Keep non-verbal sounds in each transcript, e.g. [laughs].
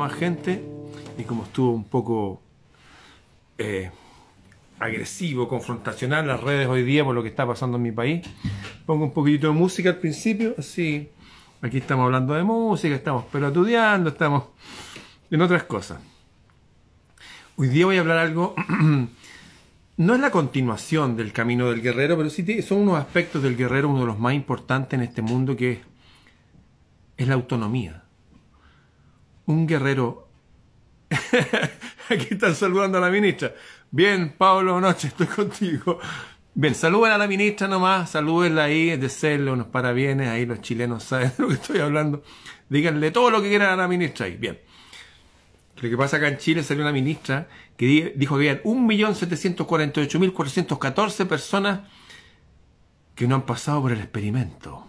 más gente, y como estuvo un poco eh, agresivo, confrontacional las redes hoy día por lo que está pasando en mi país, pongo un poquitito de música al principio, así. Aquí estamos hablando de música, estamos pelotudeando, estamos en otras cosas. Hoy día voy a hablar algo, [clears throat] no es la continuación del camino del guerrero, pero sí son unos aspectos del guerrero, uno de los más importantes en este mundo, que es, es la autonomía. Un guerrero... [laughs] Aquí están saludando a la ministra. Bien, Pablo Noche, estoy contigo. Bien, saluden a la ministra nomás, salúdenla ahí, desearle unos parabienes, ahí los chilenos saben de lo que estoy hablando. Díganle todo lo que quieran a la ministra ahí. Bien. Lo que pasa acá en Chile salió una ministra que dijo que había 1.748.414 personas que no han pasado por el experimento.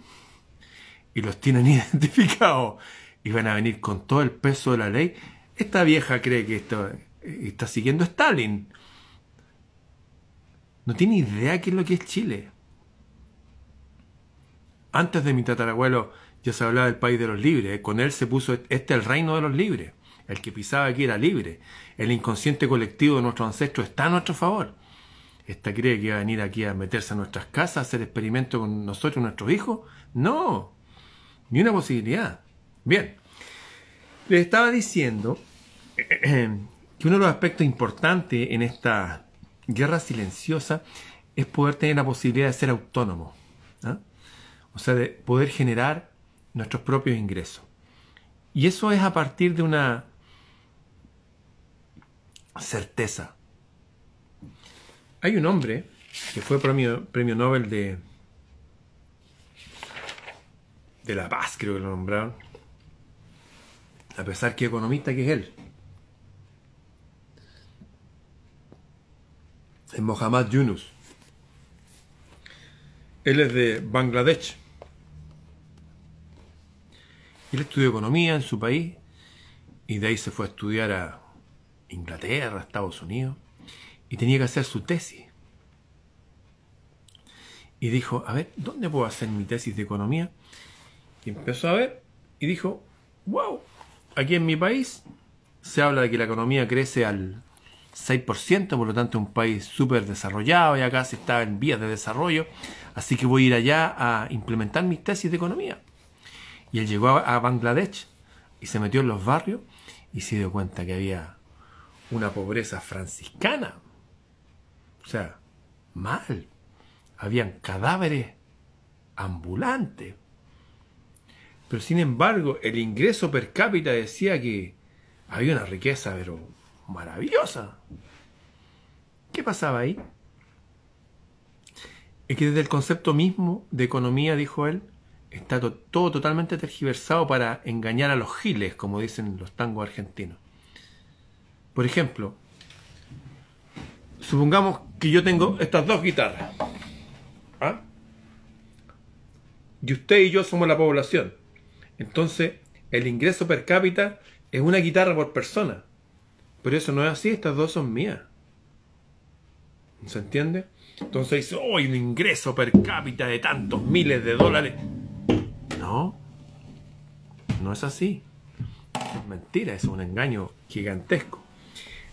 Y los tienen [laughs] identificados. Y van a venir con todo el peso de la ley. Esta vieja cree que esto, está siguiendo a Stalin. No tiene idea qué es lo que es Chile. Antes de mi tatarabuelo ya se hablaba del país de los libres. Con él se puso este el reino de los libres. El que pisaba aquí era libre. El inconsciente colectivo de nuestros ancestros está a nuestro favor. ¿Esta cree que iba a venir aquí a meterse a nuestras casas, a hacer experimentos con nosotros, nuestros hijos? No, ni una posibilidad. Bien, les estaba diciendo [clears throat] que uno de los aspectos importantes en esta guerra silenciosa es poder tener la posibilidad de ser autónomo. ¿ah? O sea, de poder generar nuestros propios ingresos. Y eso es a partir de una certeza. Hay un hombre que fue premio, premio Nobel de, de la paz, creo que lo nombraron, a pesar que economista que es él. Es Mohammad Yunus. Él es de Bangladesh. Él estudió economía en su país y de ahí se fue a estudiar a Inglaterra, Estados Unidos, y tenía que hacer su tesis. Y dijo, a ver, ¿dónde puedo hacer mi tesis de economía? Y empezó a ver y dijo, wow, aquí en mi país se habla de que la economía crece al 6%, por lo tanto es un país súper desarrollado y acá se está en vías de desarrollo, así que voy a ir allá a implementar mis tesis de economía. Y él llegó a, Bangladesh y se metió en los barrios y se dio cuenta que había una pobreza franciscana. O sea, mal. Habían cadáveres ambulantes. Pero sin embargo, el ingreso per cápita decía que había una riqueza, pero maravillosa. ¿Qué pasaba ahí? Es que desde el concepto mismo de economía, dijo él, está todo totalmente tergiversado para engañar a los giles, como dicen los tangos argentinos. Por ejemplo, supongamos que yo tengo estas dos guitarras. ¿ah? Y usted y yo somos la población. Entonces, el ingreso per cápita es una guitarra por persona. Pero eso no es así, estas dos son mías. ¿Se entiende? Entonces dice, oh, un ingreso per cápita de tantos miles de dólares. No, no es así. Es mentira, es un engaño gigantesco.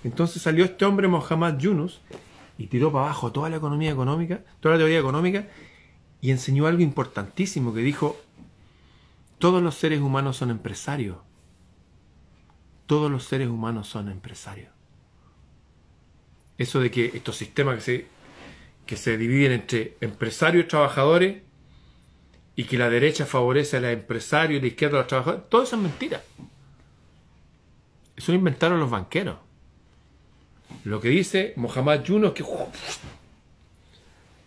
Entonces salió este hombre, Mohammad Yunus, y tiró para abajo toda la economía económica, toda la teoría económica, y enseñó algo importantísimo que dijo, todos los seres humanos son empresarios todos los seres humanos son empresarios. Eso de que estos sistemas que se, que se dividen entre empresarios y trabajadores y que la derecha favorece a los empresarios y la izquierda a los trabajadores, todo eso es mentira. Eso lo inventaron los banqueros. Lo que dice Mohamed Yunus es que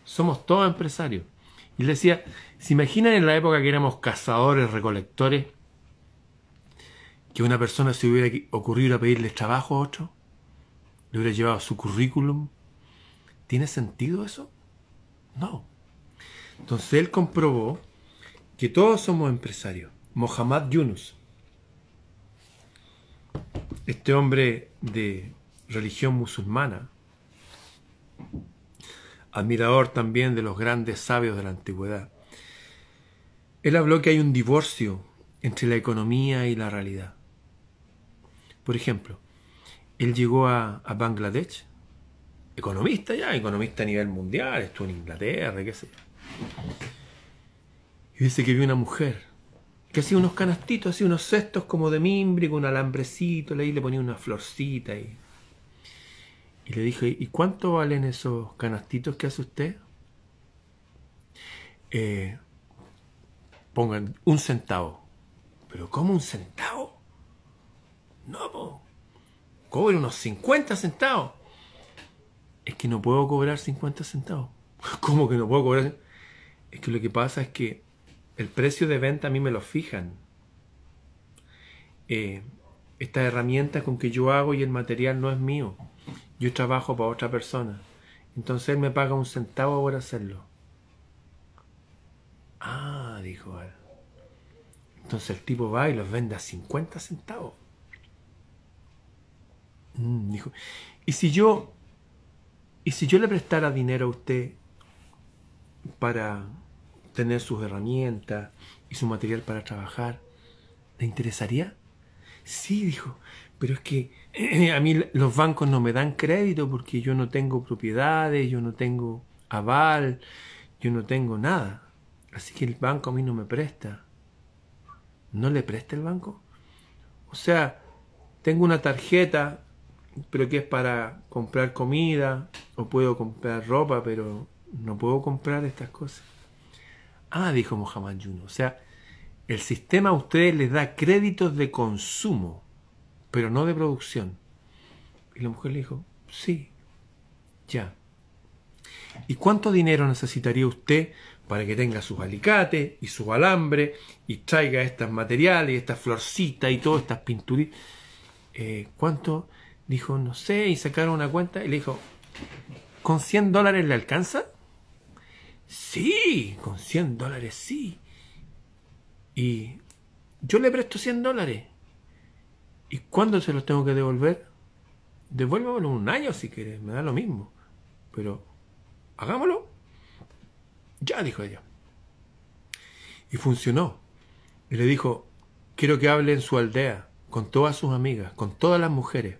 somos todos empresarios. Y le decía, ¿se imaginan en la época que éramos cazadores, recolectores? que una persona se hubiera ocurrido a pedirle trabajo a otro, le hubiera llevado su currículum. ¿Tiene sentido eso? No. Entonces él comprobó que todos somos empresarios. Mohammad Yunus. este hombre de religión musulmana, admirador también de los grandes sabios de la antigüedad, él habló que hay un divorcio entre la economía y la realidad. Por ejemplo, él llegó a, Bangladesh, economista ya, economista a nivel mundial, estuvo en Inglaterra, qué sé Y dice que vio una mujer que hacía unos canastitos, hacía unos cestos como de mimbre, con un alambrecito, ahí le ponía una florcita y, y le dijo, ¿y cuánto valen esos canastitos que hace usted? Eh, pongan un centavo. ¿Pero cómo un centavo? No, po. Cobre unos 50 centavos. Es que no puedo cobrar 50 centavos. [laughs] ¿Cómo que no puedo cobrar? Es que lo que pasa es que el precio de venta a mí me lo fijan. Eh, esta herramienta con que yo hago y el material no es mío. Yo trabajo para otra persona. Entonces él me paga un centavo por hacerlo. Ah, dijo él. Entonces el tipo va y los vende a 50 centavos. Mm, dijo, ¿y si yo y si yo le prestara dinero a usted para tener sus herramientas y su material para trabajar, ¿le interesaría? Sí, dijo, pero es que a mí los bancos no me dan crédito porque yo no tengo propiedades, yo no tengo aval, yo no tengo nada. Así que el banco a mí no me presta. ¿No le presta el banco? O sea, tengo una tarjeta, pero que es para comprar comida, o puedo comprar ropa, pero no puedo comprar estas cosas. Ah, dijo Mohamed Yuno. O sea, el sistema a ustedes les da créditos de consumo, pero no de producción. Y la mujer le dijo, sí, ya. ¿Y cuánto dinero necesitaría usted para que tenga sus alicates y su alambre y traiga estos materiales, estas florcitas y todas estas pinturas. Eh, ¿Cuánto? Dijo, no sé, y sacaron una cuenta y le dijo, ¿con 100 dólares le alcanza? Sí, con 100 dólares sí. Y yo le presto 100 dólares. ¿Y cuándo se los tengo que devolver? Devuélvamelo un año si quieres, me da lo mismo. Pero hagámoslo. Ya, dijo ella. Y funcionó. Y le dijo, quiero que hable en su aldea, con todas sus amigas, con todas las mujeres.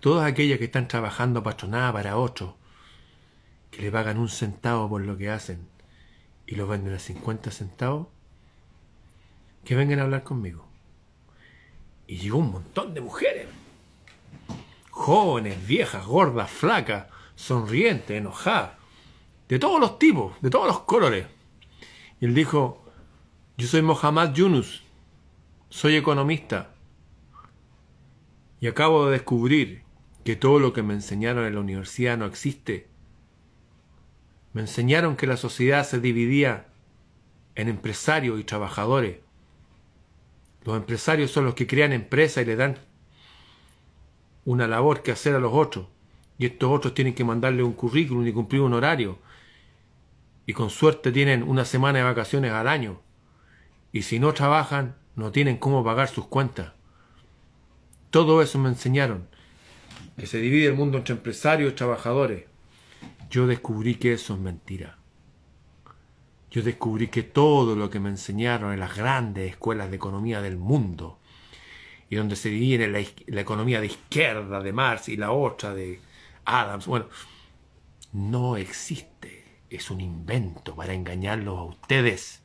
Todas aquellas que están trabajando patronada para otros, que le pagan un centavo por lo que hacen y lo venden a 50 centavos, que vengan a hablar conmigo. Y llegó un montón de mujeres. Jóvenes, viejas, gordas, flacas, sonrientes, enojadas de todos los tipos, de todos los colores. Y él dijo, yo soy Mohamed Yunus, soy economista y acabo de descubrir que todo lo que me enseñaron en la universidad no existe. Me enseñaron que la sociedad se dividía en empresarios y trabajadores. Los empresarios son los que crean empresas y le dan una labor que hacer a los otros. Y estos otros tienen que mandarle un currículum y cumplir un horario y con suerte tienen una semana de vacaciones al año. Y si no trabajan, no tienen cómo pagar sus cuentas. Todo eso me enseñaron. Que se divide el mundo entre empresarios y trabajadores. Yo descubrí que eso es mentira. Yo descubrí que todo lo que me enseñaron en las grandes escuelas de economía del mundo, y donde se divide la, la economía de izquierda de Marx y la otra de Adams, bueno, no existe es un invento para engañarlos a ustedes.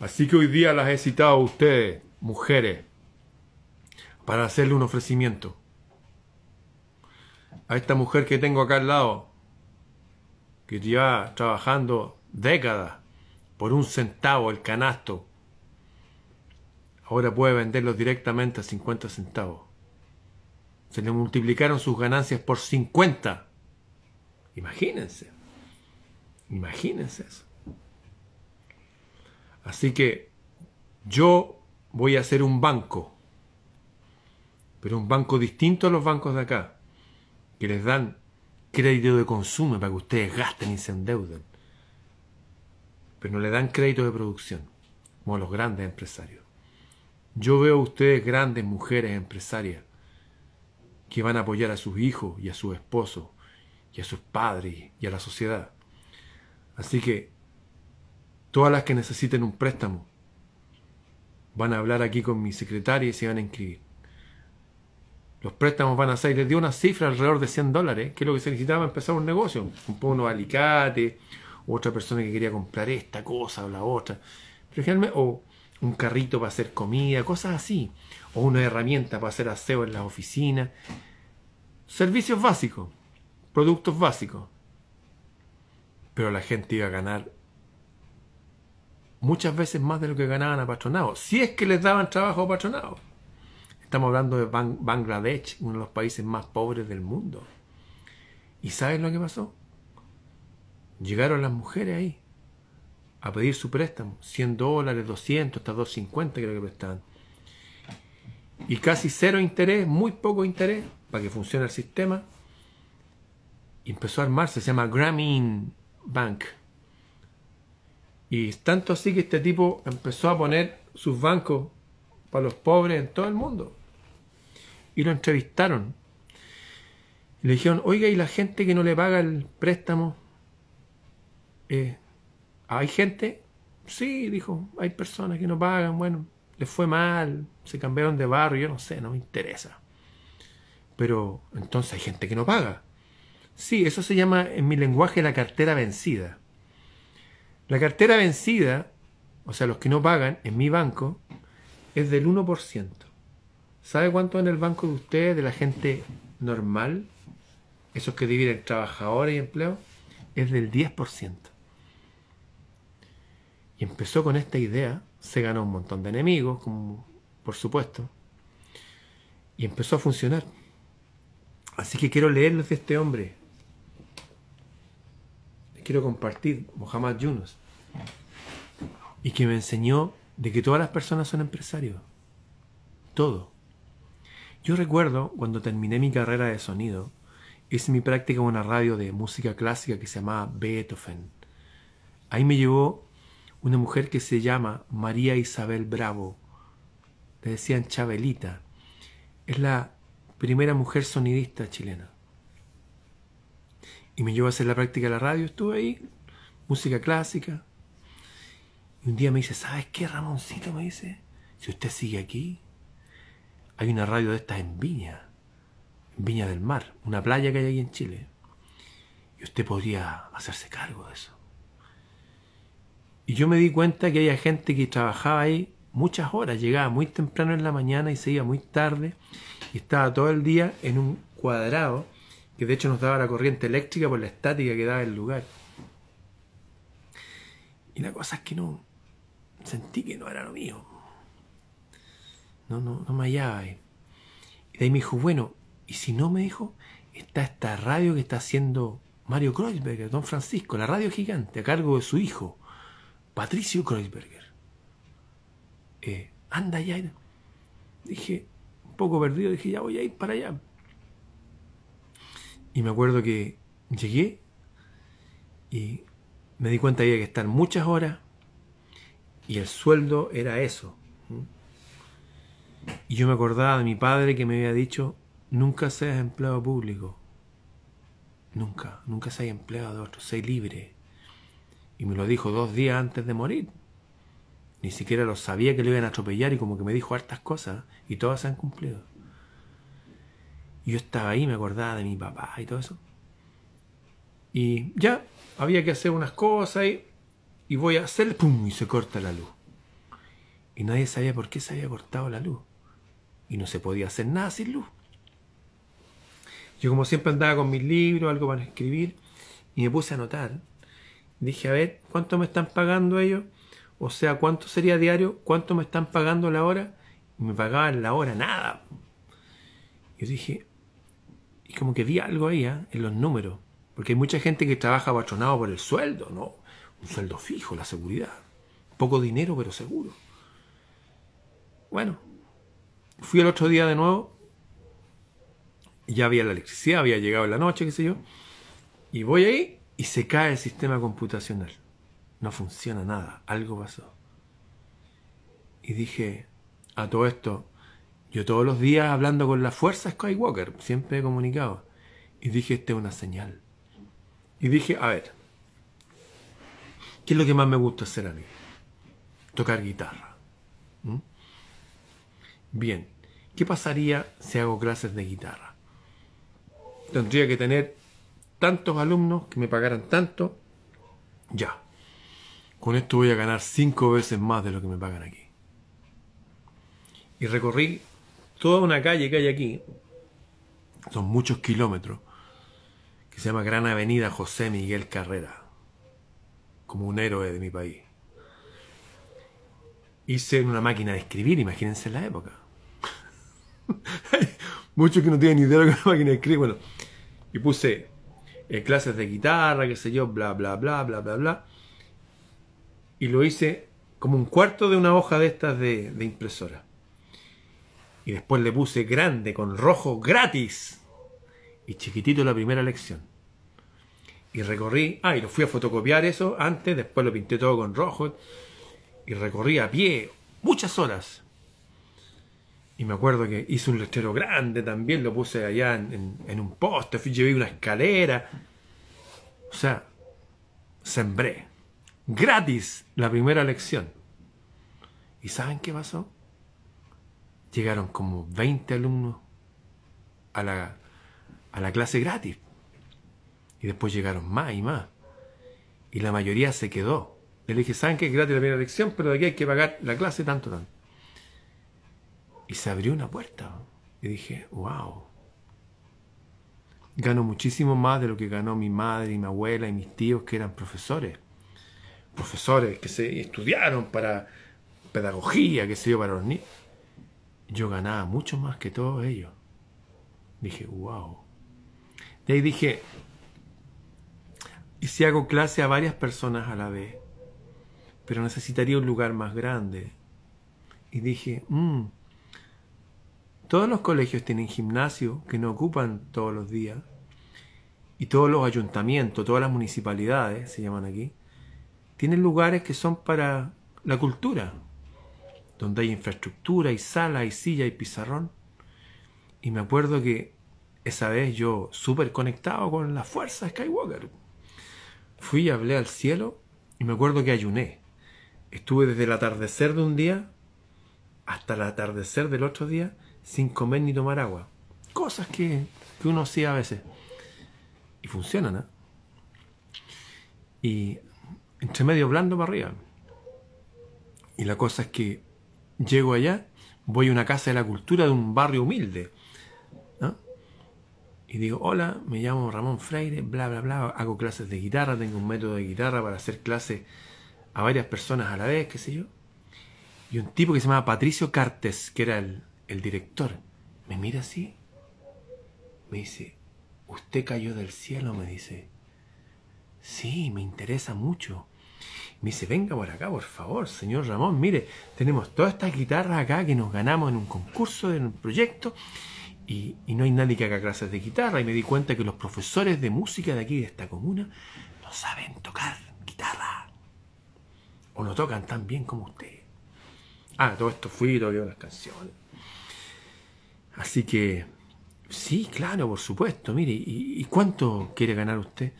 Así que hoy día las he citado a ustedes, mujeres, para hacerle un ofrecimiento. A esta mujer que tengo acá al lado, que lleva trabajando décadas por un centavo el canasto, ahora puede venderlos directamente a 50 centavos. Se le multiplicaron sus ganancias por 50. Imagínense. Imagínense eso. Así que yo voy a hacer un banco, pero un banco distinto a los bancos de acá, que les dan crédito de consumo para que ustedes gasten y se endeuden, pero no le dan crédito de producción, como los grandes empresarios. Yo veo a ustedes grandes mujeres empresarias que van a apoyar a sus hijos y a sus esposos y a sus padres y a la sociedad. Así que todas las que necesiten un préstamo van a hablar aquí con mi secretaria y se van a inscribir. Los préstamos van a ser, les dio una cifra alrededor de 100 dólares, que es lo que se necesitaba para empezar un negocio. Un poco unos alicates, otra persona que quería comprar esta cosa o la otra. Pero o un carrito para hacer comida, cosas así. O una herramienta para hacer aseo en las oficinas. Servicios básicos, productos básicos. Pero la gente iba a ganar muchas veces más de lo que ganaban a patronados. Si es que les daban trabajo a patronados. Estamos hablando de Bangladesh, uno de los países más pobres del mundo. ¿Y sabes lo que pasó? Llegaron las mujeres ahí a pedir su préstamo, 100 dólares, 200, hasta 250 creo que prestaban. Y casi cero interés, muy poco interés, para que funcione el sistema. Y empezó a armarse, se llama Grameen Bank. Y tanto así que este tipo empezó a poner sus bancos para los pobres en todo el mundo y lo entrevistaron. Y le dijeron, oiga, ¿y la gente que no le paga el préstamo? Eh, ¿Hay gente? Sí, dijo, hay personas que no pagan, bueno, les fue mal, se cambiaron de barrio, yo no sé, no me interesa. Pero entonces hay gente que no paga. Sí, eso se llama en mi lenguaje la cartera vencida. La cartera vencida, o sea, los que no pagan en mi banco, es del 1%. ¿Sabe cuánto en el banco de ustedes, de la gente normal, esos que dividen trabajadores y empleo, es del 10%? Y empezó con esta idea, se ganó un montón de enemigos, por supuesto, y empezó a funcionar. Así que quiero leerles de este hombre. Quiero compartir, Mohamed Yunus, y que me enseñó de que todas las personas son empresarios. Todo. Yo recuerdo cuando terminé mi carrera de sonido, hice mi práctica en una radio de música clásica que se llamaba Beethoven. Ahí me llevó una mujer que se llama María Isabel Bravo. Le decían Chabelita. Es la primera mujer sonidista chilena. Y me llevó a hacer la práctica de la radio. Estuve ahí, música clásica. Y un día me dice, ¿sabes qué, Ramoncito? Me dice, si usted sigue aquí, hay una radio de estas en Viña, en Viña del Mar, una playa que hay ahí en Chile. Y usted podría hacerse cargo de eso. Y yo me di cuenta que había gente que trabajaba ahí muchas horas, llegaba muy temprano en la mañana y se iba muy tarde y estaba todo el día en un cuadrado que de hecho nos daba la corriente eléctrica por la estática que daba el lugar. Y la cosa es que no, sentí que no era lo mío no, no, no me hallaba ahí. Y de ahí me dijo, bueno, y si no me dijo, está esta radio que está haciendo Mario Kreuzberger, Don Francisco, la radio gigante, a cargo de su hijo, Patricio Kreuzberger. Eh, anda ya. Dije, un poco perdido, dije, ya voy a ir para allá. Y me acuerdo que llegué y me di cuenta que había que estar muchas horas y el sueldo era eso. Y yo me acordaba de mi padre que me había dicho, nunca seas empleado público. Nunca, nunca seas empleado de otro, sé libre. Y me lo dijo dos días antes de morir. Ni siquiera lo sabía que le iban a atropellar y como que me dijo hartas cosas y todas se han cumplido. Y yo estaba ahí, me acordaba de mi papá y todo eso. Y ya, había que hacer unas cosas y, y voy a hacer, ¡pum! y se corta la luz. Y nadie sabía por qué se había cortado la luz y no se podía hacer nada sin luz. Yo como siempre andaba con mis libros, algo para escribir, y me puse a anotar. Dije, a ver, ¿cuánto me están pagando ellos? O sea, ¿cuánto sería diario? ¿Cuánto me están pagando la hora? Y me pagaban la hora, nada. Yo dije, y como que vi algo ahí, ¿eh? en los números. Porque hay mucha gente que trabaja patronado por el sueldo, ¿no? Un sueldo fijo, la seguridad. Poco dinero, pero seguro. Bueno, Fui el otro día de nuevo, ya había la electricidad, había llegado la noche, qué sé yo, y voy ahí y se cae el sistema computacional. No funciona nada, algo pasó. Y dije, a todo esto, yo todos los días hablando con la fuerza Skywalker, siempre he comunicado. Y dije, esta es una señal. Y dije, a ver, ¿qué es lo que más me gusta hacer a mí? Tocar guitarra. ¿Mm? Bien, ¿qué pasaría si hago clases de guitarra? Tendría que tener tantos alumnos que me pagaran tanto. Ya. Con esto voy a ganar cinco veces más de lo que me pagan aquí. Y recorrí toda una calle que hay aquí, son muchos kilómetros, que se llama Gran Avenida José Miguel Carrera, como un héroe de mi país. Hice una máquina de escribir, imagínense en la época. [laughs] muchos que no tienen ni idea de lo que es una máquina de escribir. Bueno, y puse eh, clases de guitarra, qué sé yo, bla, bla, bla, bla, bla, bla. Y lo hice como un cuarto de una hoja de estas de impresora. Y después le puse grande con rojo gratis. Y chiquitito la primera lección. Y recorrí, ah, y lo fui a fotocopiar eso antes, después lo pinté todo con rojo. Y recorrí a pie muchas horas. Y me acuerdo que hice un letrero grande también, lo puse allá en, un poste, llevé una escalera. O sea, sembré. Gratis la primera lección. ¿Y saben qué pasó? llegaron como 20 alumnos a la, a la clase gratis. Y después llegaron más y más. Y la mayoría se quedó. Le dije, ¿saben que es gratis la primera lección? Pero de aquí hay que pagar la clase tanto, tanto. Y se abrió una puerta. Y dije, wow. Gano muchísimo más de lo que ganó mi madre y mi abuela y mis tíos que eran profesores. Profesores que se estudiaron para pedagogía, que se yo, para los niños yo ganaba mucho más que todos ellos. Dije, wow. De ahí dije, ¿y si hago clase a varias personas a la vez? Pero necesitaría un lugar más grande. Y dije, mmm, todos los colegios tienen gimnasio que no ocupan todos los días. Y todos los ayuntamientos, todas las municipalidades, se llaman aquí, tienen lugares que son para la cultura, donde hay infraestructura, y sala, y silla, y pizarrón. Y me acuerdo que esa vez yo, súper conectado con la fuerza Skywalker, fui y hablé al cielo y me acuerdo que ayuné. Estuve desde el atardecer de un día hasta el atardecer del otro día sin comer ni tomar agua. Cosas que, que uno hacía a veces. Y funcionan, ¿eh? Y entre medio blando para arriba. Y la cosa es que Llego allá, voy a una casa de la cultura de un barrio humilde. Y digo, hola, me llamo Ramón Freire, bla, bla, bla, hago clases de guitarra, tengo un método de guitarra para hacer clases a varias personas a la vez, qué sé yo. Y un tipo que se llama Patricio Cartes, que era el, el director, me mira así, me dice, ¿usted cayó del cielo? Me dice, sí, me interesa mucho. Me dice, venga por acá, por favor, señor Ramón, mire, tenemos todas estas guitarras acá que nos ganamos en un concurso, en un proyecto, y, no hay nadie que haga clases de guitarra. Y me di cuenta que los profesores de música de aquí, de esta comuna, no saben tocar guitarra. O no tocan tan bien como usted. Ah, todo esto fui y las canciones. Así que, sí, claro, por supuesto. Mire, ¿y, y cuánto quiere ganar usted?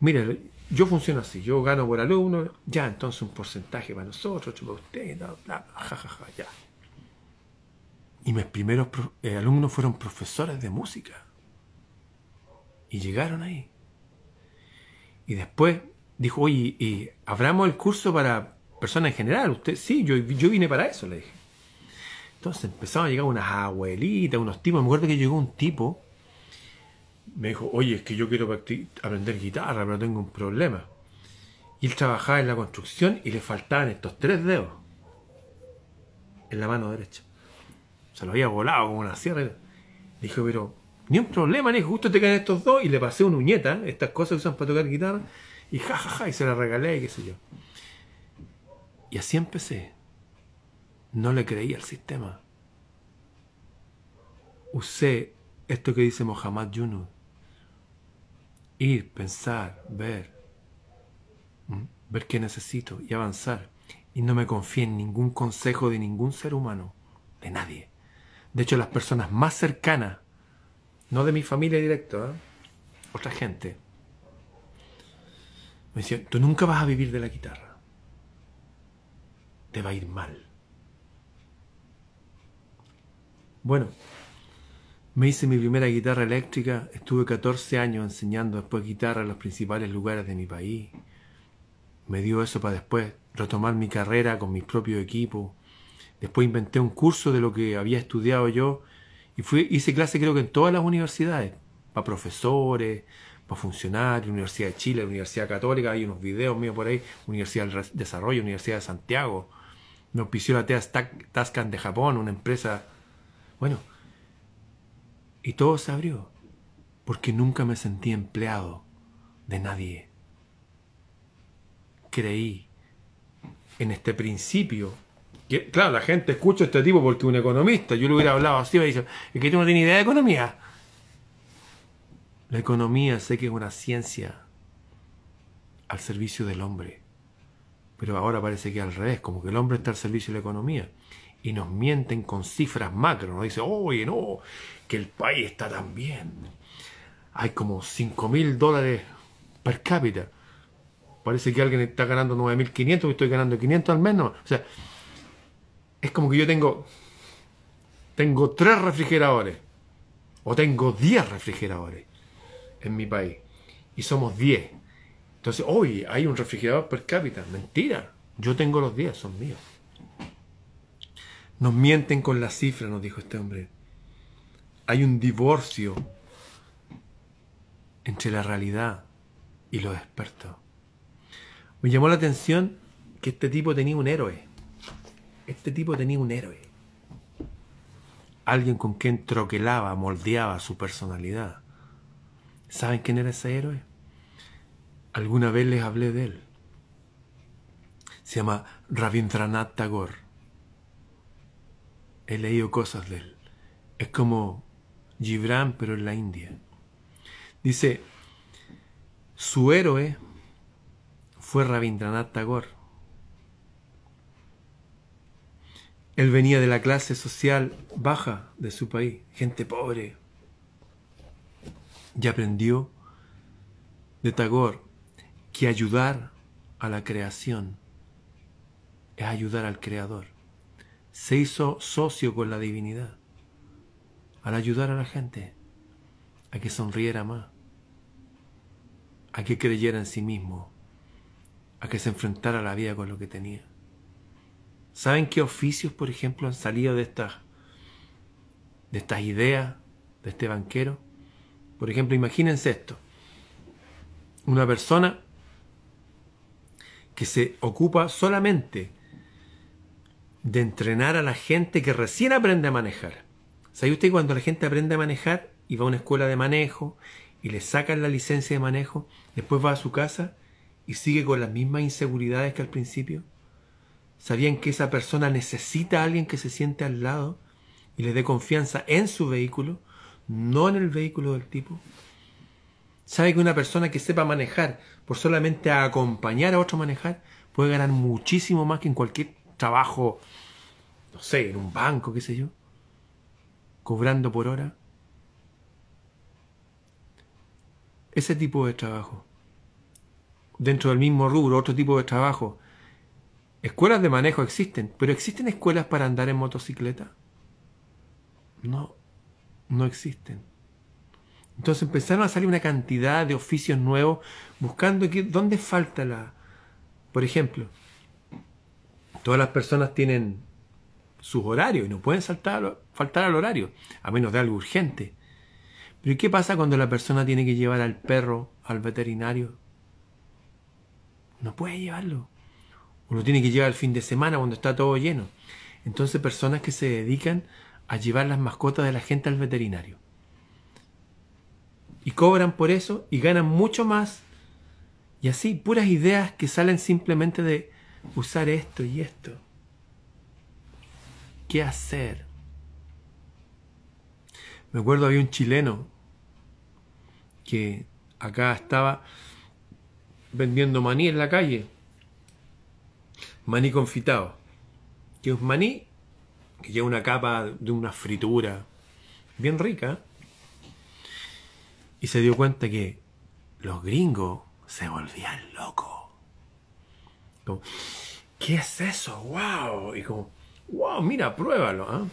Mire, yo funciono así, yo gano por alumno, ya, entonces un porcentaje para nosotros, otro para usted, bla, bla, jajaja, ya. Y mis primeros eh, alumnos fueron profesores de música. Y llegaron ahí. Y después dijo, oye, ¿y abramos el curso para personas en general? Usted, sí, yo, yo vine para eso, le dije. Entonces empezaron a llegar unas abuelitas, unos tipos. Me acuerdo que llegó un tipo me dijo, oye, es que yo quiero aprender guitarra, pero tengo un problema. Y él trabajaba en la construcción y le faltaban estos tres dedos en la mano derecha. Se lo había volado como una sierra. Dijo, pero ni un problema, ni justo te caen estos dos. Y le pasé una uñeta, estas cosas que usan para tocar guitarra. Y jajaja, ja, ja, y se la regalé y qué sé yo. Y así empecé. No le creía al sistema. Usé esto que dice Mohammad Yunus ir, pensar, ver, ver qué necesito y avanzar. Y no me confíe en ningún consejo de ningún ser humano, de nadie. De hecho, las personas más cercanas, no de mi familia directa, ¿eh? otra gente, me decían, tú nunca vas a vivir de la guitarra. Te va a ir mal. Bueno, me hice mi primera guitarra eléctrica, estuve 14 años enseñando después guitarra en los principales lugares de mi país. Me dio eso para después retomar mi carrera con mis propios equipos. Después inventé un curso de lo que había estudiado yo y fui, hice clase creo que en todas las universidades, para profesores, para funcionarios, Universidad de Chile, Universidad Católica, hay unos videos míos por ahí, Universidad del Desarrollo, Universidad de Santiago, me auspició la TEA Tascan de Japón, una empresa, bueno, y todo se abrió, porque nunca me sentí empleado de nadie. Creí en este principio. Que, claro, la gente escucha a este tipo porque un economista. Yo le hubiera hablado así me dice, es que tú no tienes idea de economía. La economía sé que es una ciencia al servicio del hombre. Pero ahora parece que al revés, como que el hombre está al servicio de la economía. Y nos mienten con cifras macro. Nos dicen, oye, no, que el país está tan bien. Hay como 5 mil dólares per cápita. Parece que alguien está ganando 9.500 y estoy ganando 500 al menos. O sea, es como que yo tengo, tengo tres refrigeradores o tengo 10 refrigeradores en mi país y somos 10. Entonces, hoy hay un refrigerador per cápita. Mentira. Yo tengo los 10, son míos. Nos mienten con las cifras, nos dijo este hombre hay un divorcio entre la realidad y los expertos. Me llamó la atención que este tipo tenía un héroe. Este tipo tenía un héroe. Alguien con quien troquelaba, moldeaba su personalidad. ¿Saben quién era ese héroe? Alguna vez les hablé de él. Se llama Rabindranath Tagore. He leído cosas de él. Es como Gibran, pero en la India. Dice, su héroe fue Rabindranath Tagore. Él venía de la clase social baja de su país, gente pobre, y aprendió de Tagore que ayudar a la creación es ayudar al creador. Se hizo socio con la divinidad al ayudar a la gente a que sonriera más, a que creyera en sí mismo, a que se enfrentara a la vida con lo que tenía. ¿Saben qué oficios, por ejemplo, han salido de estas, de estas ideas de este banquero? Por ejemplo, imagínense esto. Una persona que se ocupa solamente de entrenar a la gente que recién aprende a manejar ¿Sabe usted cuando la gente aprende a manejar y va a una escuela de manejo y le sacan la licencia de manejo, después va a su casa y sigue con las mismas inseguridades que al principio? ¿Sabían que esa persona necesita a alguien que se siente al lado y le dé confianza en su vehículo, no en el vehículo del tipo? ¿Sabe que una persona que sepa manejar por solamente acompañar a otro a manejar puede ganar muchísimo más que en cualquier trabajo, no sé, en un banco, qué sé yo? cobrando por hora. Ese tipo de trabajo. Dentro del mismo rubro, otro tipo de trabajo. Escuelas de manejo existen, pero ¿existen escuelas para andar en motocicleta? No, no existen. Entonces empezaron a salir una cantidad de oficios nuevos buscando que, dónde falta la... Por ejemplo, todas las personas tienen sus horarios y no pueden saltar, faltar al horario, a menos de algo urgente. Pero qué pasa cuando la persona tiene que llevar al perro al veterinario? No puede llevarlo. O lo tiene que llevar el fin de semana cuando está todo lleno. Entonces personas que se dedican a llevar las mascotas de la gente al veterinario. Y cobran por eso y ganan mucho más. Y así, puras ideas que salen simplemente de usar esto y esto qué hacer. Me acuerdo había un chileno que acá estaba vendiendo maní en la calle. Maní confitado. Que es maní que lleva una capa de una fritura bien rica. Y se dio cuenta que los gringos se volvían locos. ¿Qué es eso? ¡Wow! Y como, wow, mira, pruébalo. ¿ah?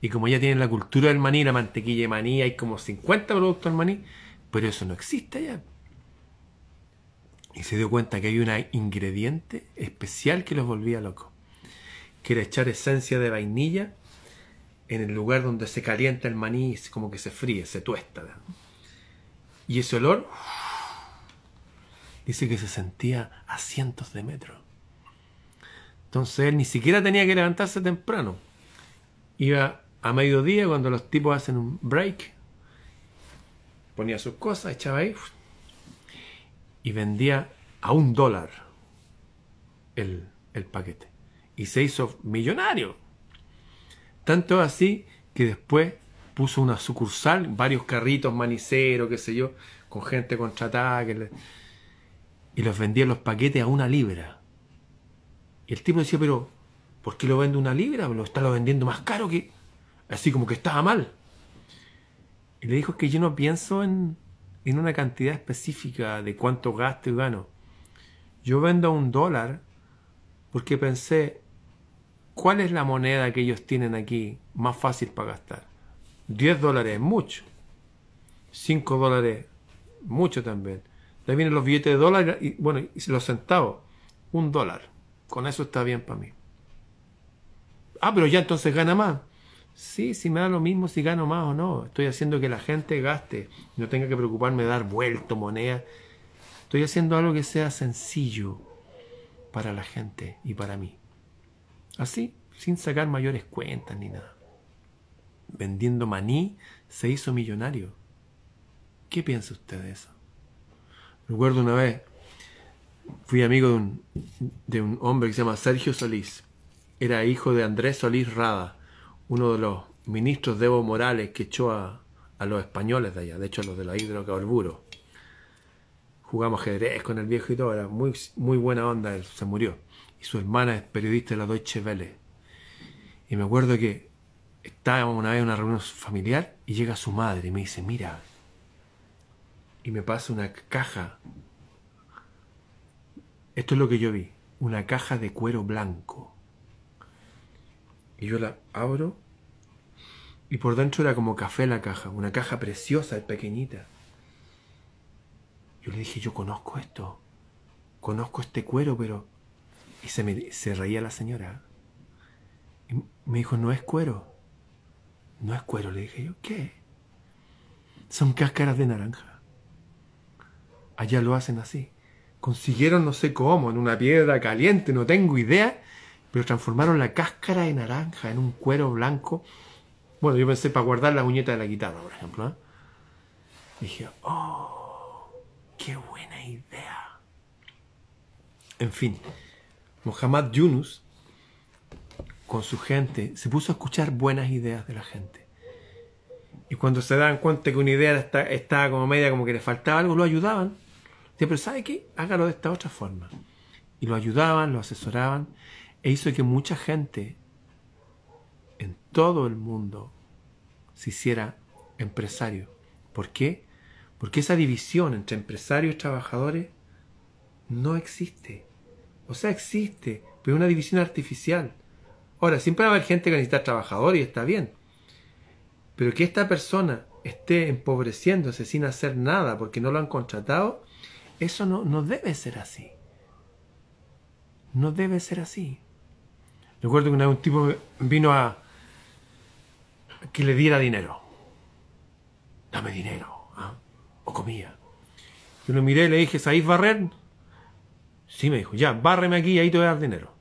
Y como ya tienen la cultura del maní, la mantequilla de maní, hay como 50 productos del maní, pero eso no existe ya. Y se dio cuenta que hay un ingrediente especial que los volvía locos, que era echar esencia de vainilla en el lugar donde se calienta el maní, como que se fríe, se tuesta. Y ese olor, dice que se sentía a cientos de metros. Entonces él ni siquiera tenía que levantarse temprano. Iba a mediodía cuando los tipos hacen un break, ponía sus cosas, echaba ahí y vendía a un dólar el, el paquete. Y se hizo millonario. Tanto así que después puso una sucursal, varios carritos maniceros, qué sé yo, con gente contratada, que y los vendía los paquetes a una libra. Y el tipo decía, pero ¿por qué lo vende una libra? Lo está lo vendiendo más caro que... Así como que estaba mal. Y le dijo que yo no pienso en, en una cantidad específica de cuánto gasto y gano. Yo vendo un dólar porque pensé, ¿cuál es la moneda que ellos tienen aquí más fácil para gastar? 10 dólares es mucho. 5 dólares, mucho también. De vienen los billetes de dólar y, bueno, y los centavos. Un dólar. Con eso está bien para mí. Ah, pero ya entonces gana más. Sí, si me da lo mismo si gano más o no. Estoy haciendo que la gente gaste. No tenga que preocuparme de dar vuelto, moneda. Estoy haciendo algo que sea sencillo para la gente y para mí. Así, sin sacar mayores cuentas ni nada. Vendiendo maní se hizo millonario. ¿Qué piensa usted de eso? Recuerdo una vez, fui amigo de un, de un hombre que se llama Sergio Solís. Era hijo de Andrés Solís Rada, uno de los ministros de Evo Morales que echó a, a los españoles de allá, de hecho los de la hidrocarburo. Jugamos ajedrez con el viejo y todo, era muy, muy buena onda, él se murió. Y su hermana es periodista de la Deutsche Welle. Y me acuerdo que estábamos una vez en una reunión familiar y llega su madre y me dice, mira, y me pasa una caja. Esto es lo que yo vi, una caja de cuero blanco. Y yo la abro y por dentro era como café la caja, una caja preciosa, pequeñita. Yo le dije, yo conozco esto, conozco este cuero, pero... Y se, me, se reía la señora. Y me dijo, no es cuero. No es cuero, le dije yo, ¿qué? Son cáscaras de naranja. Allá lo hacen así. Consiguieron no sé cómo, en una piedra caliente, no tengo idea, pero transformaron la cáscara de naranja en un cuero blanco. Bueno, yo pensé para guardar la uñeta de la guitarra, por ejemplo. ¿eh? dije, oh, qué buena idea. En fin, Mohammad Yunus, con su gente, se puso a escuchar buenas ideas de la gente. Y cuando se daban cuenta que una idea estaba como media, como que le faltaba algo, lo ayudaban pero ¿sabe qué? Hágalo de esta otra forma. Y lo ayudaban, lo asesoraban, e hizo que mucha gente en todo el mundo se hiciera empresario. ¿Por qué? Porque esa división entre empresarios y trabajadores no existe. O sea, existe, pero es una división artificial. Ahora, siempre va a haber gente que necesita trabajadores y está bien. Pero que esta persona esté empobreciéndose sin hacer nada porque no lo han contratado, eso no, no debe ser así. No debe ser así. Recuerdo que un tipo vino a que le diera dinero. Dame dinero. ¿ah? O comía. Yo lo miré y le dije, ¿sabéis barrer? Sí, me dijo, ya, bárreme aquí y ahí te voy a dar dinero.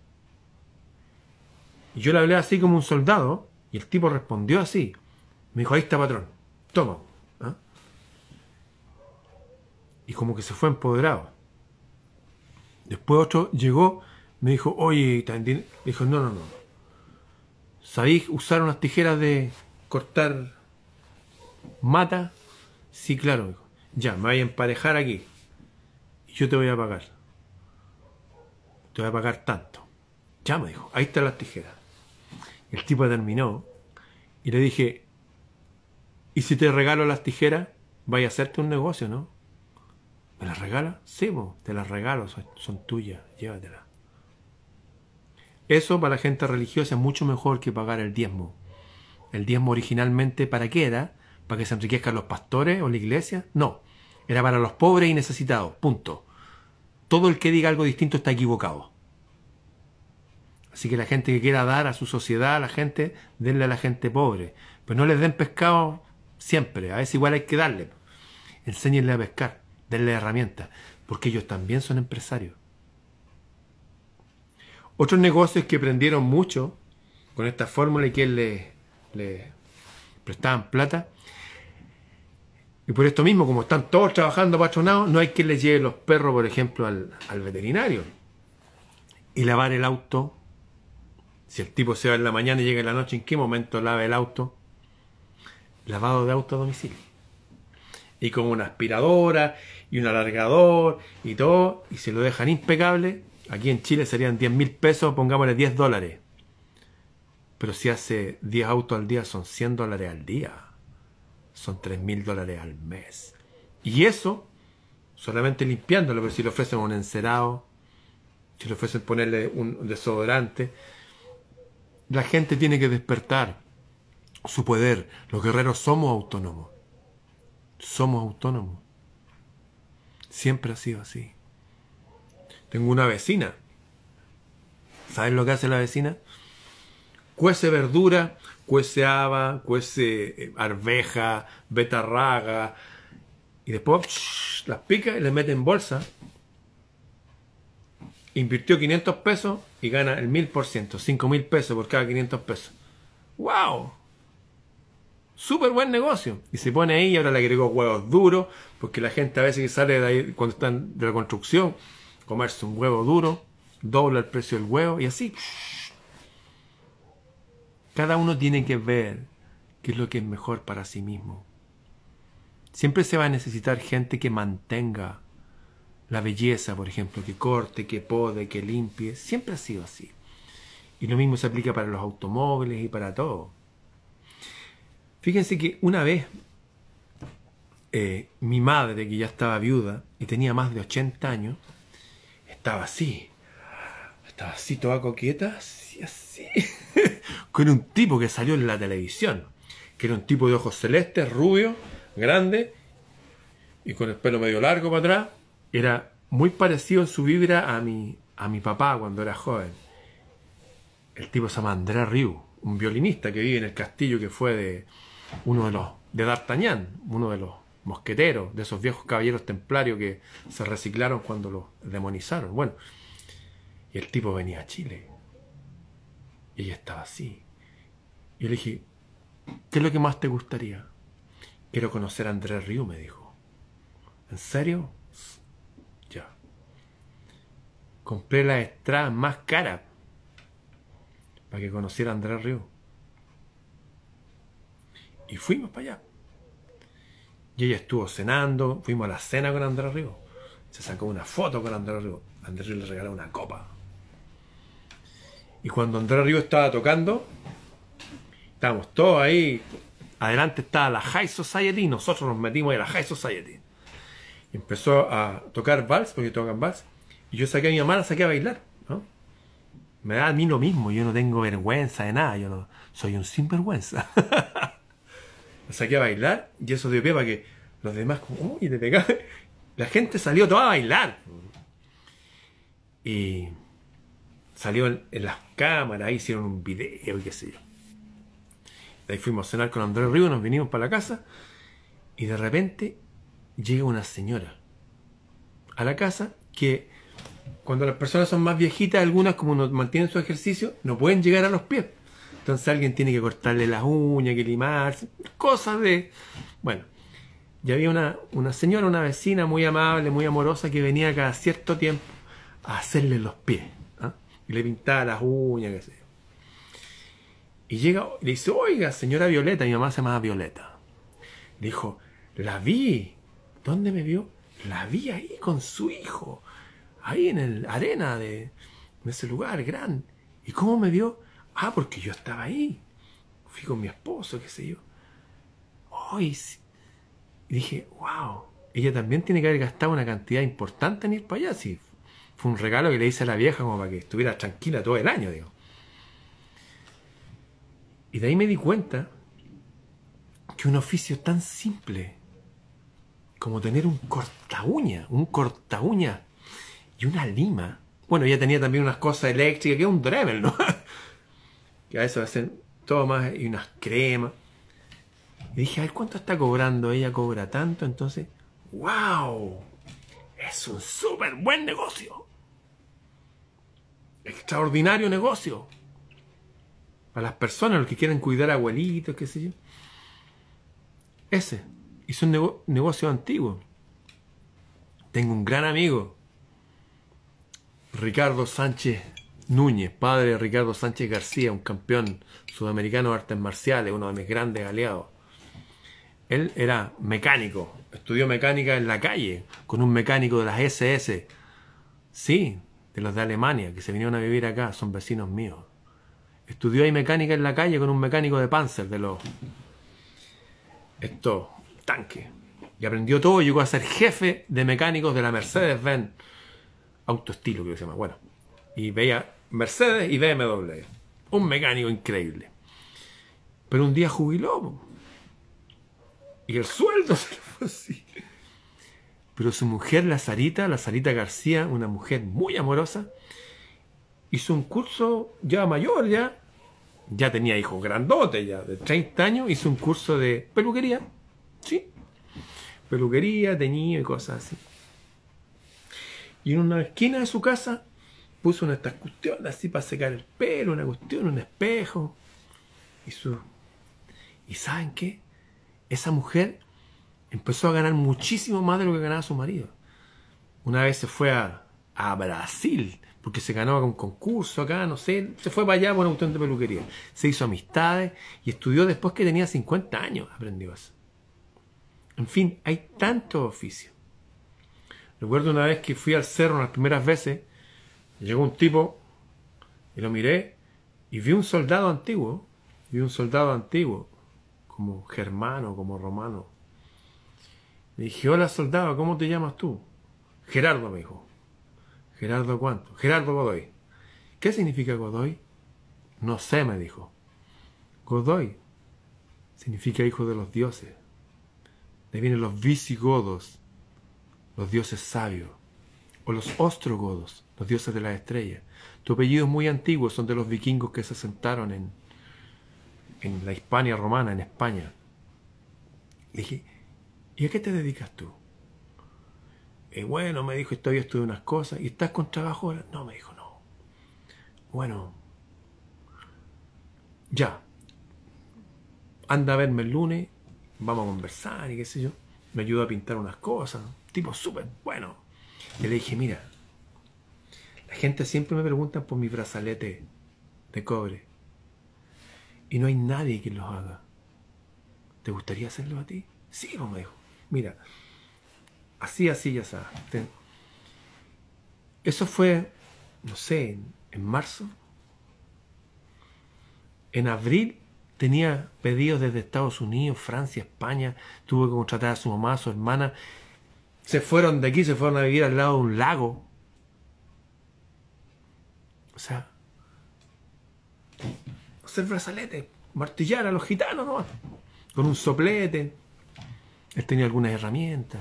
Y yo le hablé así como un soldado y el tipo respondió así. Me dijo, ahí está patrón, toma. Y como que se fue empoderado. Después otro llegó, me dijo, oye, me dijo, no, no, no. ¿Sabéis usar unas tijeras de cortar mata? Sí, claro, dijo. Ya, me voy a emparejar aquí. Y yo te voy a pagar. Te voy a pagar tanto. Ya me dijo, ahí están las tijeras. El tipo terminó y le dije, ¿y si te regalo las tijeras? Vaya a hacerte un negocio, ¿no? ¿Me las regalas? Sí, te las regalo, son, tuyas, llévatelas. Eso para la gente religiosa es mucho mejor que pagar el diezmo. El diezmo originalmente, ¿para qué era? ¿Para que se enriquezcan los pastores o la iglesia? No, era para los pobres y necesitados, punto. Todo el que diga algo distinto está equivocado. Así que la gente que quiera dar a su sociedad, a la gente, denle a la gente pobre. Pero no les den pescado siempre, a veces igual hay que darle. Enséñenle a pescar, denle herramientas, porque ellos también son empresarios. Otros negocios que aprendieron mucho con esta fórmula y que le, prestaban plata. Y por esto mismo, como están todos trabajando patronados, no hay que les lleve los perros, por ejemplo, al, al veterinario. Y lavar el auto si el tipo se va en la mañana y llega en la noche, ¿en qué momento lava el auto? Lavado de auto a domicilio. Y con una aspiradora y un alargador y todo, y se lo dejan impecable. Aquí en Chile serían 10 mil pesos, pongámosle 10 dólares. Pero si hace 10 autos al día, son 100 dólares al día. Son 3 mil dólares al mes. Y eso, solamente limpiándolo, pero si le ofrecen un encerado, si le ofrecen ponerle un desodorante, la gente tiene que despertar su poder. Los guerreros somos autónomos. Somos autónomos. Siempre ha sido así. Tengo una vecina. ¿Sabes lo que hace la vecina? Cuece verdura, cuece haba, cuece eh, arveja, betarraga. Y después las pica y les mete en bolsa invirtió 500 pesos y gana el 1000%, 5000 pesos por cada 500 pesos. ¡Wow! Súper buen negocio. Y se pone ahí y ahora le agregó huevos duros, porque la gente a veces que sale de ahí cuando están de la construcción, comerse un huevo duro, dobla el precio del huevo y así. Cada uno tiene que ver qué es lo que es mejor para sí mismo. Siempre se va a necesitar gente que mantenga la belleza, por ejemplo, que corte, que pode, que limpie, siempre ha sido así. Y lo mismo se aplica para los automóviles y para todo. Fíjense que una vez eh, mi madre, que ya estaba viuda y tenía más de 80 años, estaba así. Estaba así, toda coqueta, así, así. [laughs] con un tipo que salió en la televisión. Que era un tipo de ojos celestes, rubio, grande, y con el pelo medio largo para atrás era muy parecido en su vibra a mi, a mi papá cuando era joven. El tipo se llama Riu, un violinista que vive en el castillo que fue de uno de los de D'Artagnan, uno de los mosqueteros, de esos viejos caballeros templarios que se reciclaron cuando los demonizaron. Bueno, y el tipo venía a Chile. Y ella estaba así. Y yo le dije, ¿qué es lo que más te gustaría? Quiero conocer a Andrés Riu, me dijo. ¿En serio? compré las estradas más caras para que conociera a Andrés Río. Y fuimos para allá. Y ella estuvo cenando, fuimos a la cena con Andrés Río. Se sacó una foto con Andrés Río. Andrés Río le regaló una copa. Y cuando Andrés Río estaba tocando, estábamos todos ahí. Adelante estaba la High Society, nosotros nos metimos en la High Society. Y empezó a tocar vals, porque tocan vals. Y yo saqué a mi mamá, la saqué a bailar, ¿no? Me da a mí lo mismo, yo no tengo vergüenza de nada, yo no soy un sinvergüenza. [laughs] la saqué a bailar y eso dio pie para que los demás, como, uy, te [laughs] La gente salió toda a bailar. Y salió en, las cámaras, hicieron un video y qué sé yo. De ahí fuimos a cenar con Andrés Río, nos vinimos para la casa y de repente llega una señora a la casa que cuando las personas son más viejitas, algunas como no mantienen su ejercicio, no pueden llegar a los pies. Entonces alguien tiene que cortarle las uñas, que limarse, cosas de... Bueno, ya había una, una señora, una vecina muy amable, muy amorosa, que venía cada cierto tiempo a hacerle los pies. ¿ah? Y le pintaba las uñas, qué sé Y llega le dice, oiga, señora Violeta, mi mamá se llamaba Violeta. Le dijo, la vi. ¿Dónde me vio? La vi ahí con su hijo ahí en el arena de, ese lugar gran. ¿Y cómo me vio? Ah, porque yo estaba ahí. Fui con mi esposo, qué sé yo. Hoy y dije, wow, ella también tiene que haber gastado una cantidad importante en ir para allá. Sí, fue un regalo que le hice a la vieja como para que estuviera tranquila todo el año, digo. Y de ahí me di cuenta que un oficio tan simple como tener un corta uña, un corta uña y una lima. Bueno, ella tenía también unas cosas eléctricas, que es un Dremel, ¿no? [laughs] que a veces hacen todo más y unas cremas. Y dije, a ver cuánto está cobrando. Ella cobra tanto, entonces, ¡wow! Es un súper buen negocio. Extraordinario negocio. Para las personas, los que quieren cuidar a abuelitos, qué sé yo. Ese. Hizo un negocio antiguo. Tengo un gran amigo, Ricardo Sánchez Núñez, padre de Ricardo Sánchez García, un campeón sudamericano de artes marciales, uno de mis grandes aliados. Él era mecánico, estudió mecánica en la calle, con un mecánico de las SS. Sí, de los de Alemania, que se vinieron a vivir acá, son vecinos míos. Estudió ahí mecánica en la calle con un mecánico de Panzer, de los... Esto, tanque. Y aprendió todo y llegó a ser jefe de mecánicos de la Mercedes-Benz autoestilo, que se llama. Bueno, y veía Mercedes y BMW. Un mecánico increíble. Pero un día jubiló. Y el sueldo [laughs] se lo fue así. Pero su mujer, la Sarita, la Sarita García, una mujer muy amorosa, hizo un curso ya mayor, ya, ya tenía hijos grandotes, ya de 30 años, hizo un curso de peluquería, ¿sí? Peluquería, teñido y cosas así. Y en una esquina de su casa puso una estas cuestiones así para secar el pelo, una cuestión, un espejo. Y su. ¿Y saben qué? Esa mujer empezó a ganar muchísimo más de lo que ganaba su marido. Una vez se fue a, a Brasil, porque se ganó un concurso acá, no sé, se fue para allá por una cuestión de peluquería. Se hizo amistades y estudió después que tenía 50 años, aprendió eso. En fin, hay tantos oficios. Recuerdo una vez que fui al cerro las primeras veces, llegó un tipo y lo miré y vi un soldado antiguo, vi un soldado antiguo, como germano, como romano. Le dije, hola soldado, ¿cómo te llamas tú? Gerardo me dijo. Gerardo cuánto? Gerardo Godoy. ¿Qué significa Godoy? No sé, me dijo. Godoy significa hijo de los dioses. De vienen los visigodos, los dioses sabios, o los ostrogodos, los dioses de las estrellas. Tu apellido es muy antiguo, son de los vikingos que se asentaron en, en la Hispania romana, en España. Le dije, ¿y a qué te dedicas tú? Y bueno, me dijo, estoy estudiando unas cosas. ¿Y estás con trabajo ahora? No, me dijo, no. Bueno, ya. Anda a verme el lunes, vamos a conversar y qué sé yo. Me ayuda a pintar unas cosas tipo súper bueno. Y le dije, mira, la gente siempre me pregunta por mi brazalete de cobre. Y no hay nadie que los haga. ¿Te gustaría hacerlo a ti? Sí, dijo. Mira, así, así, ya sabes. Eso fue, no sé, en marzo. En abril tenía pedidos desde Estados Unidos, Francia, España. Tuve que contratar a su mamá, a su hermana se fueron de aquí, se fueron a vivir al lado de un lago. O sea, hacer brazalete, martillar a los gitanos ¿no? con un soplete. Él tenía algunas herramientas.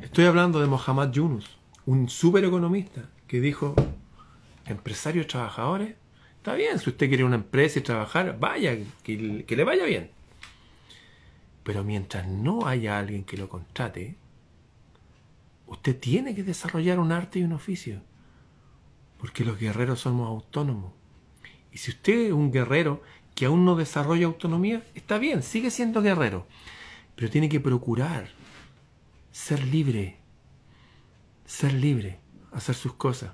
Estoy hablando de Mohamed Yunus, un super economista que dijo, empresarios trabajadores, está bien, si usted quiere una empresa y trabajar, vaya, que le vaya bien. Pero mientras no haya alguien que lo contrate, usted tiene que desarrollar un arte y un oficio. Porque los guerreros somos autónomos. Y si usted es un guerrero que aún no desarrolla autonomía, está bien, sigue siendo guerrero. Pero tiene que procurar ser libre. Ser libre, hacer sus cosas.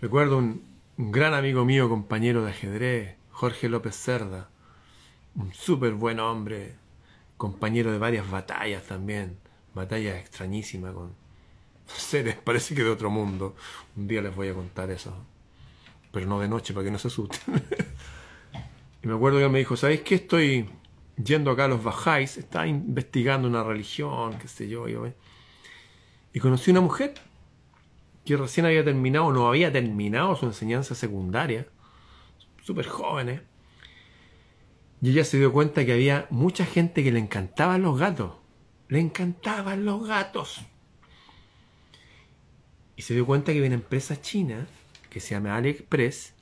Recuerdo un, un gran amigo mío, compañero de ajedrez, Jorge López Cerda un súper buen hombre, compañero de varias batallas también, batallas extrañísimas con [laughs] seres, parece que de otro mundo. Un día les voy a contar eso. Pero no de noche, para que no se asusten. [laughs] y me acuerdo que me dijo, ¿sabéis qué? Estoy yendo acá a los Bajáis, estaba investigando una religión, qué sé yo, yo y conocí una mujer que recién había terminado, no había terminado su enseñanza secundaria, súper jóvenes, ¿eh? y ella se dio cuenta que había mucha gente que le encantaban los gatos, le encantaban los gatos. Y se dio cuenta que había una empresa china que se llama AliExpress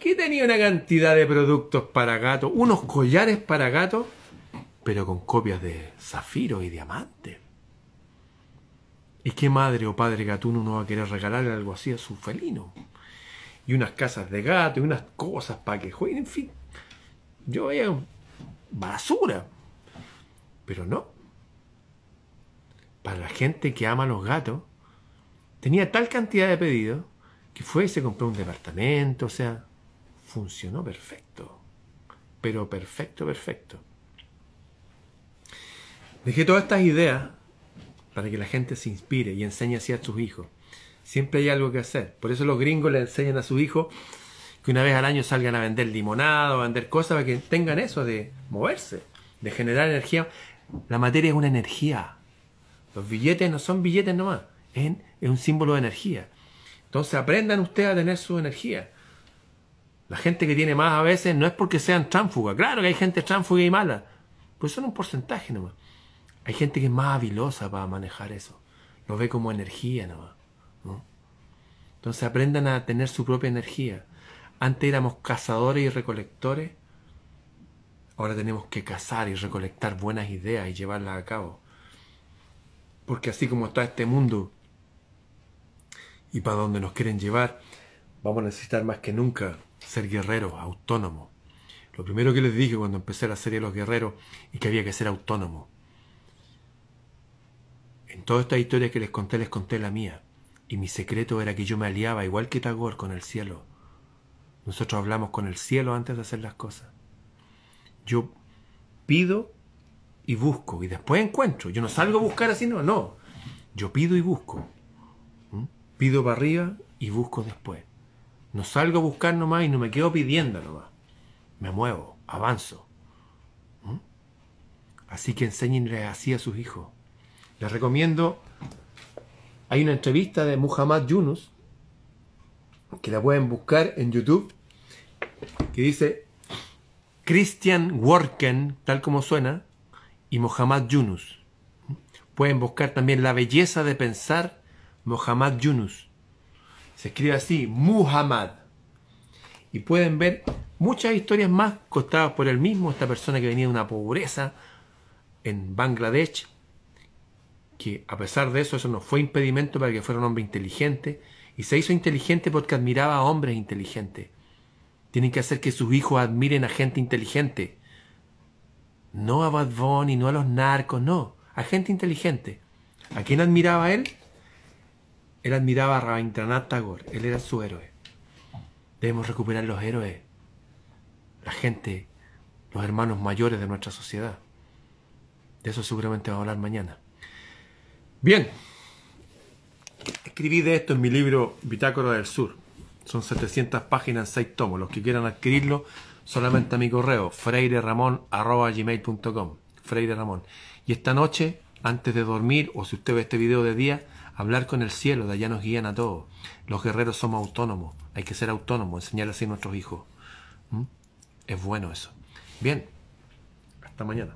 que tenía una cantidad de productos para gatos, unos collares para gatos, pero con copias de zafiro y diamante. ¿Y qué madre o padre gatuno no va a querer regalarle algo así a su felino? Y unas casas de gato y unas cosas para que jueguen, en fin. Yo veía basura. Pero no. Para la gente que ama a los gatos, tenía tal cantidad de pedidos que fue y se compró un departamento, o sea, funcionó perfecto. Pero perfecto, perfecto. Dejé todas estas ideas para que la gente se inspire y enseñe así a sus hijos. Siempre hay algo que hacer. Por eso los gringos le enseñan a sus hijos que una vez al año salgan a vender limonada o a vender cosas para que tengan eso de moverse, de generar energía. La materia es una energía. Los billetes no son billetes nomás, es, es un símbolo de energía. Entonces aprendan ustedes a tener su energía. La gente que tiene más a veces no es porque sean tránfugas. Claro que hay gente tránfuga y mala. Pues son un porcentaje nomás. Hay gente que es más habilosa para manejar eso. Lo ve como energía nomás. Entonces aprendan a tener su propia energía. Antes éramos cazadores y recolectores. Ahora tenemos que cazar y recolectar buenas ideas y llevarlas a cabo. Porque así como está este mundo y para donde nos quieren llevar, vamos a necesitar más que nunca ser guerreros, autónomos. Lo primero que les dije cuando empecé la serie los guerreros es que había que ser autónomo. En toda esta historia que les conté, les conté la mía. Y mi secreto era que yo me aliaba, igual que Tagore, con el cielo. Nosotros hablamos con el cielo antes de hacer las cosas. Yo pido y busco, y después encuentro. Yo no salgo a buscar así, no, no. Yo pido y busco. ¿Mm? Pido para arriba y busco después. No salgo a buscar nomás y no me quedo pidiendo nomás. Me muevo, avanzo. ¿Mm? Así que enséñenle así a sus hijos. Les recomiendo, hay una entrevista de Muhammad Yunus, que la pueden buscar en YouTube, que dice Christian Worken, tal como suena, y Muhammad Yunus. Pueden buscar también La belleza de pensar Muhammad Yunus. Se escribe así, Muhammad. Y pueden ver muchas historias más contadas por él mismo, esta persona que venía de una pobreza en Bangladesh, que a pesar de eso, eso no fue impedimento para que fuera un hombre inteligente, y se hizo inteligente porque admiraba a hombres inteligentes. Tienen que hacer que sus hijos admiren a gente inteligente. No a Bad Bunny, no a los narcos, no, a gente inteligente. ¿A quién admiraba él? Él admiraba a Rabindranath Tagore, él era su héroe. Debemos recuperar los héroes, la gente, los hermanos mayores de nuestra sociedad. De eso seguramente vamos a hablar mañana. Bien, escribí de esto en mi libro Bitácora del Sur. Son 700 páginas, 6 tomos. Los que quieran adquirirlo, solamente a mi correo, freireramon.gmail.com. Freire Ramón. Y esta noche, antes de dormir, o si usted ve este video de día, hablar con el cielo, de allá nos guían a todos. Los guerreros somos autónomos, hay que ser autónomos, enseñar así a nuestros hijos. ¿Mm? Es bueno eso. Bien, hasta mañana.